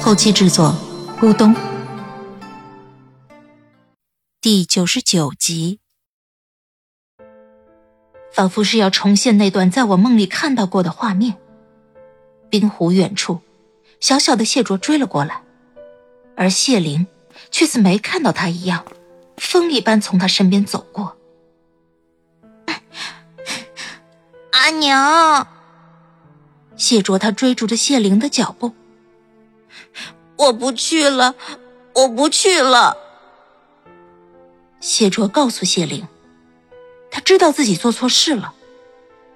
后期制作：咕咚。第九十九集，仿佛是要重现那段在我梦里看到过的画面。冰湖远处，小小的谢卓追了过来，而谢灵却似没看到他一样，风一般从他身边走过。阿娘，谢卓他追逐着谢灵的脚步。我不去了，我不去了。谢卓告诉谢灵，他知道自己做错事了，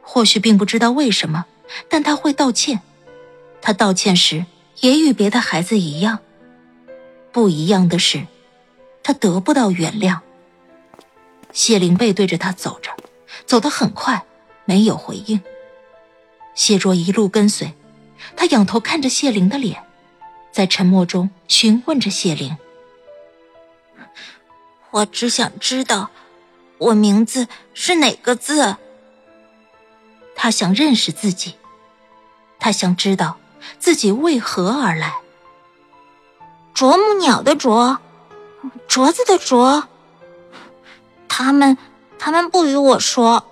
或许并不知道为什么，但他会道歉。他道歉时也与别的孩子一样，不一样的是，他得不到原谅。谢灵背对着他走着，走得很快，没有回应。谢卓一路跟随，他仰头看着谢灵的脸，在沉默中询问着谢灵：“我只想知道，我名字是哪个字？”他想认识自己，他想知道。自己为何而来？啄木鸟的啄，镯子的镯。他们，他们不与我说。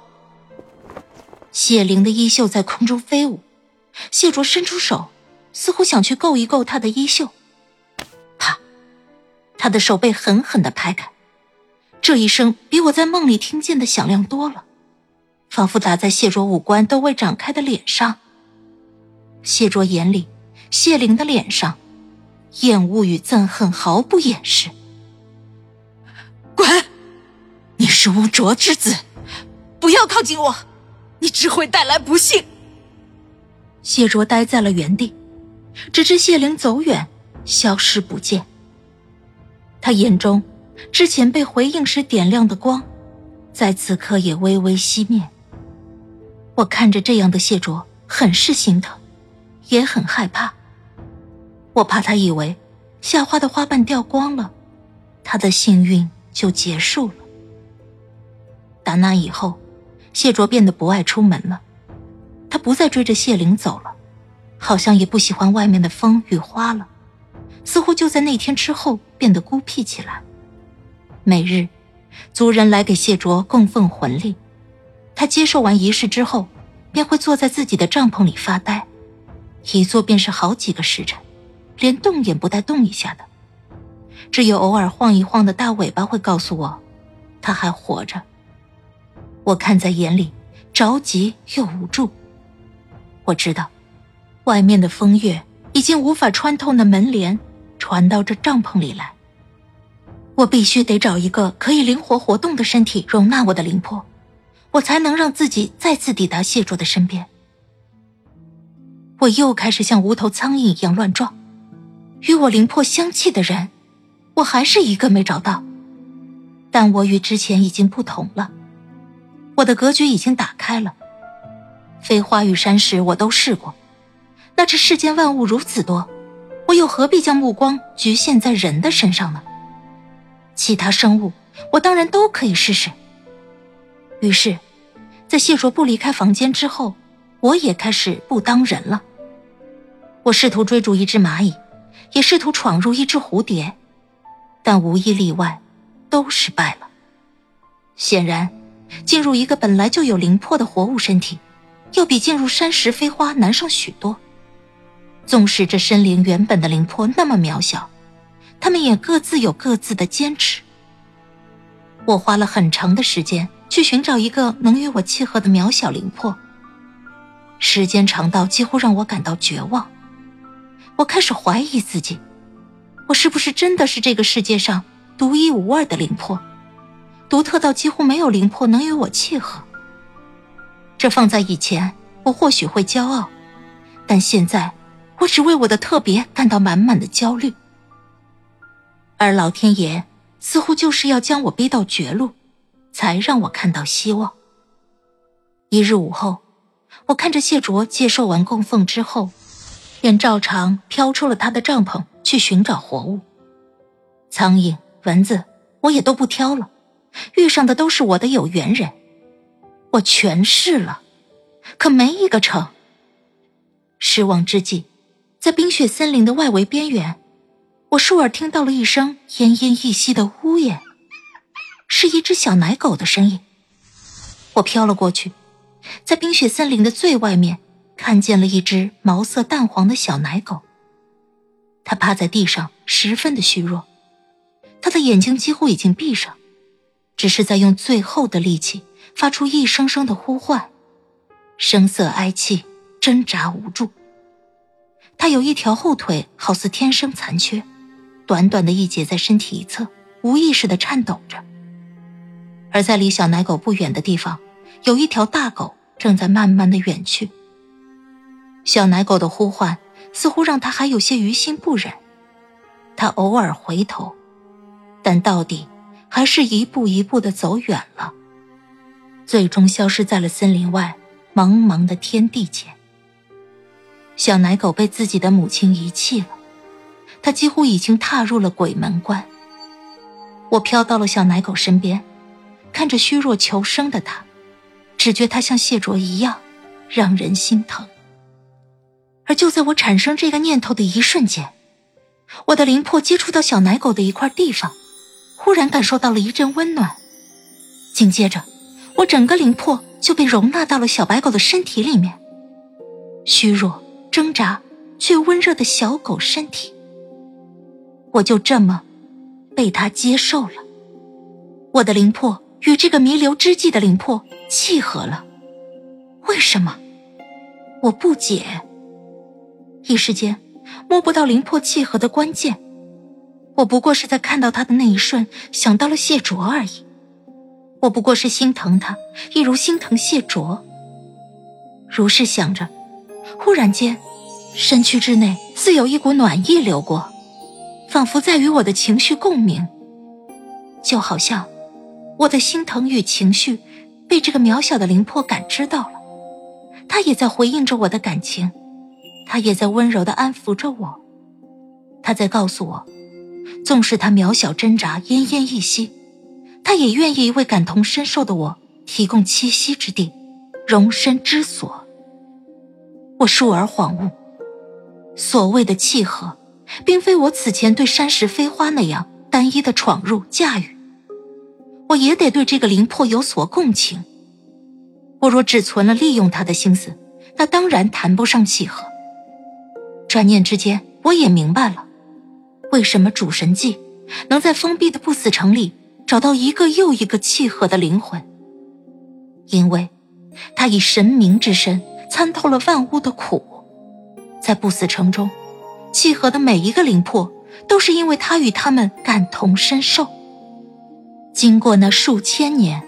谢灵的衣袖在空中飞舞，谢卓伸出手，似乎想去够一够他的衣袖。啪！他的手被狠狠的拍开，这一声比我在梦里听见的响亮多了，仿佛打在谢卓五官都未展开的脸上。谢卓眼里，谢灵的脸上，厌恶与憎恨毫不掩饰。滚！你是污浊之子，不要靠近我，你只会带来不幸。谢卓呆在了原地，直至谢灵走远，消失不见。他眼中之前被回应时点亮的光，在此刻也微微熄灭。我看着这样的谢卓，很是心疼。也很害怕，我怕他以为夏花的花瓣掉光了，他的幸运就结束了。打那以后，谢卓变得不爱出门了，他不再追着谢灵走了，好像也不喜欢外面的风雨花了，似乎就在那天之后变得孤僻起来。每日，族人来给谢卓供奉魂力，他接受完仪式之后，便会坐在自己的帐篷里发呆。一坐便是好几个时辰，连动也不带动一下的，只有偶尔晃一晃的大尾巴会告诉我，他还活着。我看在眼里，着急又无助。我知道，外面的风月已经无法穿透那门帘，传到这帐篷里来。我必须得找一个可以灵活活动的身体容纳我的灵魄，我才能让自己再次抵达谢卓的身边。我又开始像无头苍蝇一样乱撞，与我灵魄相契的人，我还是一个没找到。但我与之前已经不同了，我的格局已经打开了。飞花与山石我都试过，那这世间万物如此多，我又何必将目光局限在人的身上呢？其他生物，我当然都可以试试。于是，在谢卓不离开房间之后，我也开始不当人了。我试图追逐一只蚂蚁，也试图闯入一只蝴蝶，但无一例外，都失败了。显然，进入一个本来就有灵魄的活物身体，要比进入山石飞花难上许多。纵使这生灵原本的灵魄那么渺小，他们也各自有各自的坚持。我花了很长的时间去寻找一个能与我契合的渺小灵魄，时间长到几乎让我感到绝望。我开始怀疑自己，我是不是真的是这个世界上独一无二的灵魄，独特到几乎没有灵魄能与我契合？这放在以前，我或许会骄傲，但现在，我只为我的特别感到满满的焦虑。而老天爷似乎就是要将我逼到绝路，才让我看到希望。一日午后，我看着谢卓接受完供奉之后，便照常飘出了他的帐篷去寻找活物。苍蝇、蚊子，我也都不挑了，遇上的都是我的有缘人。我全试了，可没一个成。失望之际，在冰雪森林的外围边缘，我倏耳听到了一声奄奄一息的呜咽，是一只小奶狗的声音。我飘了过去，在冰雪森林的最外面，看见了一只毛色淡黄的小奶狗。它趴在地上，十分的虚弱，它的眼睛几乎已经闭上，只是在用最后的力气。发出一声声的呼唤，声色哀戚，挣扎无助。他有一条后腿，好似天生残缺，短短的一截在身体一侧，无意识的颤抖着。而在离小奶狗不远的地方，有一条大狗正在慢慢的远去。小奶狗的呼唤似乎让他还有些于心不忍，他偶尔回头，但到底还是一步一步的走远了。最终消失在了森林外茫茫的天地间。小奶狗被自己的母亲遗弃了，它几乎已经踏入了鬼门关。我飘到了小奶狗身边，看着虚弱求生的它，只觉它像谢卓一样，让人心疼。而就在我产生这个念头的一瞬间，我的灵魄接触到小奶狗的一块地方，忽然感受到了一阵温暖，紧接着。我整个灵魄就被容纳到了小白狗的身体里面，虚弱、挣扎却温热的小狗身体，我就这么被他接受了。我的灵魄与这个弥留之际的灵魄契合了，为什么？我不解。一时间摸不到灵魄契合的关键，我不过是在看到他的那一瞬想到了谢卓而已。我不过是心疼他，一如心疼谢卓。如是想着，忽然间，身躯之内似有一股暖意流过，仿佛在与我的情绪共鸣。就好像，我的心疼与情绪，被这个渺小的灵魄感知到了，他也在回应着我的感情，他也在温柔的安抚着我，他在告诉我，纵使他渺小挣扎，奄奄一息。他也愿意为感同身受的我提供栖息之地，容身之所。我倏而恍悟，所谓的契合，并非我此前对山石飞花那样单一的闯入驾驭，我也得对这个灵魄有所共情。我若只存了利用他的心思，那当然谈不上契合。转念之间，我也明白了，为什么主神祭能在封闭的不死城里。找到一个又一个契合的灵魂，因为他以神明之身参透了万物的苦，在不死城中，契合的每一个灵魄，都是因为他与他们感同身受。经过那数千年，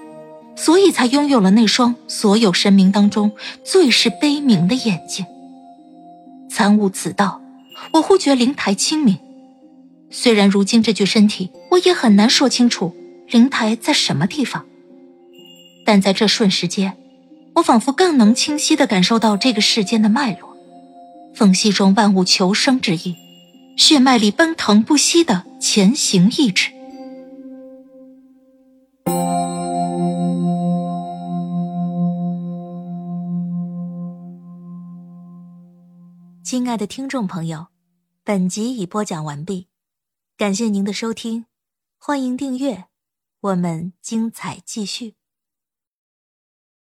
所以才拥有了那双所有神明当中最是悲悯的眼睛。参悟此道，我忽觉灵台清明。虽然如今这具身体，我也很难说清楚。灵台在什么地方？但在这瞬时间，我仿佛更能清晰地感受到这个世间的脉络，缝隙中万物求生之意，血脉里奔腾不息的前行意志。亲爱的听众朋友，本集已播讲完毕，感谢您的收听，欢迎订阅。我们精彩继续。